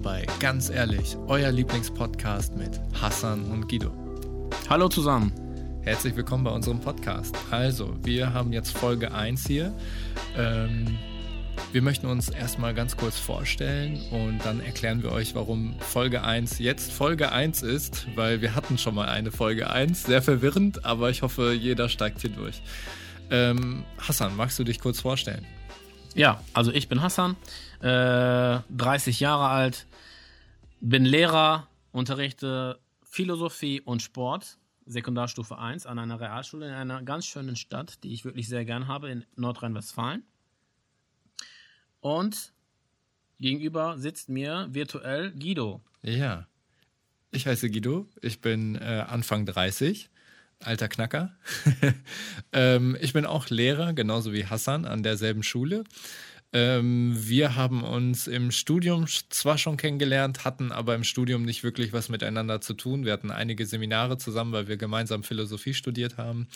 bei Ganz ehrlich, euer Lieblingspodcast mit Hassan und Guido. Hallo zusammen. Herzlich willkommen bei unserem Podcast. Also, wir haben jetzt Folge 1 hier. Ähm, wir möchten uns erstmal ganz kurz vorstellen und dann erklären wir euch, warum Folge 1 jetzt Folge 1 ist, weil wir hatten schon mal eine Folge 1. Sehr verwirrend, aber ich hoffe, jeder steigt hier durch. Ähm, Hassan, magst du dich kurz vorstellen? Ja, also ich bin Hassan, äh, 30 Jahre alt, bin Lehrer, unterrichte Philosophie und Sport, Sekundarstufe 1 an einer Realschule in einer ganz schönen Stadt, die ich wirklich sehr gern habe, in Nordrhein-Westfalen. Und gegenüber sitzt mir virtuell Guido. Ja, ich heiße Guido, ich bin äh, Anfang 30 alter Knacker. ähm, ich bin auch Lehrer, genauso wie Hassan, an derselben Schule. Ähm, wir haben uns im Studium zwar schon kennengelernt, hatten aber im Studium nicht wirklich was miteinander zu tun. Wir hatten einige Seminare zusammen, weil wir gemeinsam Philosophie studiert haben.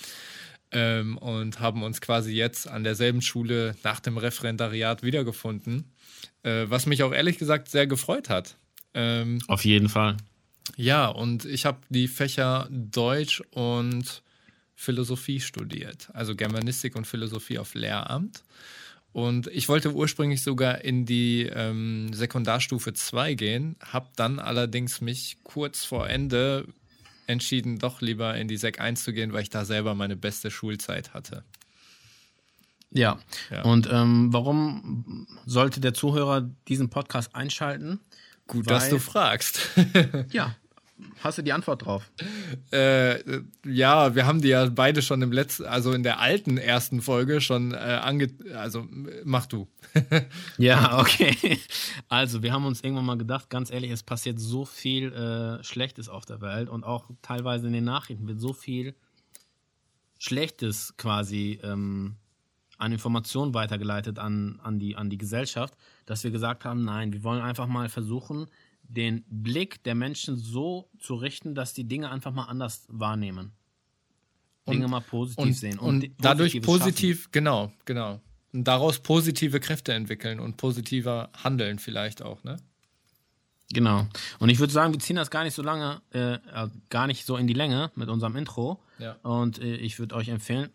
Ähm, und haben uns quasi jetzt an derselben Schule nach dem Referendariat wiedergefunden, äh, was mich auch ehrlich gesagt sehr gefreut hat. Ähm, Auf jeden Fall. Ja, und ich habe die Fächer Deutsch und Philosophie studiert, also Germanistik und Philosophie auf Lehramt. Und ich wollte ursprünglich sogar in die ähm, Sekundarstufe 2 gehen, habe dann allerdings mich kurz vor Ende entschieden, doch lieber in die Sek 1 zu gehen, weil ich da selber meine beste Schulzeit hatte. Ja, ja. und ähm, warum sollte der Zuhörer diesen Podcast einschalten? Gut, Weil, dass du fragst. ja. Hast du die Antwort drauf? Äh, ja, wir haben die ja beide schon im letzten, also in der alten ersten Folge schon äh, ange. Also mach du. ja, okay. Also, wir haben uns irgendwann mal gedacht, ganz ehrlich, es passiert so viel äh, Schlechtes auf der Welt und auch teilweise in den Nachrichten wird so viel Schlechtes quasi ähm, an Informationen weitergeleitet an, an, die, an die Gesellschaft, dass wir gesagt haben, nein, wir wollen einfach mal versuchen, den Blick der Menschen so zu richten, dass die Dinge einfach mal anders wahrnehmen. Und, Dinge mal positiv und, sehen. Und, und dadurch positiv, schaffen. genau, genau. Und daraus positive Kräfte entwickeln und positiver handeln vielleicht auch, ne? Genau. Und ich würde sagen, wir ziehen das gar nicht so lange, äh, äh gar nicht so in die Länge mit unserem Intro. Ja. Und äh, ich würde euch empfehlen,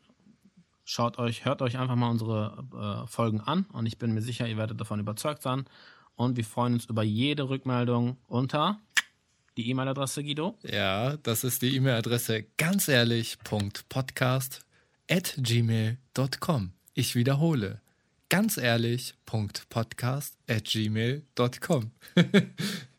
Schaut euch, hört euch einfach mal unsere äh, Folgen an und ich bin mir sicher, ihr werdet davon überzeugt sein. Und wir freuen uns über jede Rückmeldung unter die E-Mail-Adresse, Guido. Ja, das ist die E-Mail-Adresse ganz ehrlich. Podcast at gmail.com. Ich wiederhole. Ganz ehrlich. Podcast at gmail.com.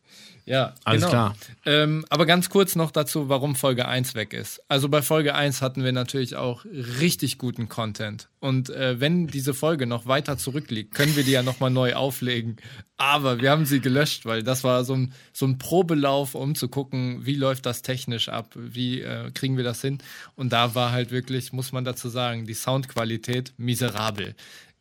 Ja, alles genau. klar. Ähm, aber ganz kurz noch dazu, warum Folge 1 weg ist. Also bei Folge 1 hatten wir natürlich auch richtig guten Content. Und äh, wenn diese Folge noch weiter zurückliegt, können wir die ja nochmal neu auflegen. Aber wir haben sie gelöscht, weil das war so ein, so ein Probelauf, um zu gucken, wie läuft das technisch ab, wie äh, kriegen wir das hin. Und da war halt wirklich, muss man dazu sagen, die Soundqualität miserabel.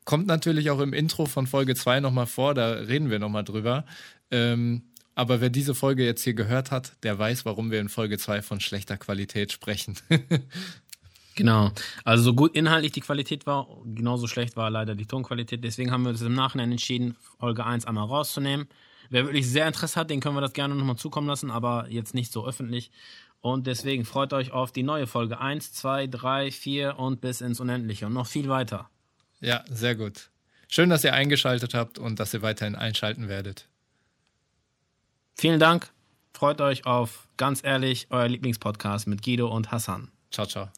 Kommt natürlich auch im Intro von Folge 2 nochmal vor, da reden wir nochmal drüber. Ähm, aber wer diese Folge jetzt hier gehört hat, der weiß, warum wir in Folge 2 von schlechter Qualität sprechen. genau. Also so gut inhaltlich die Qualität war, genauso schlecht war leider die Tonqualität. Deswegen haben wir uns im Nachhinein entschieden, Folge 1 einmal rauszunehmen. Wer wirklich sehr Interesse hat, den können wir das gerne nochmal zukommen lassen, aber jetzt nicht so öffentlich. Und deswegen freut euch auf die neue Folge 1, 2, 3, 4 und bis ins Unendliche und noch viel weiter. Ja, sehr gut. Schön, dass ihr eingeschaltet habt und dass ihr weiterhin einschalten werdet. Vielen Dank. Freut euch auf ganz ehrlich euer Lieblingspodcast mit Guido und Hassan. Ciao, ciao.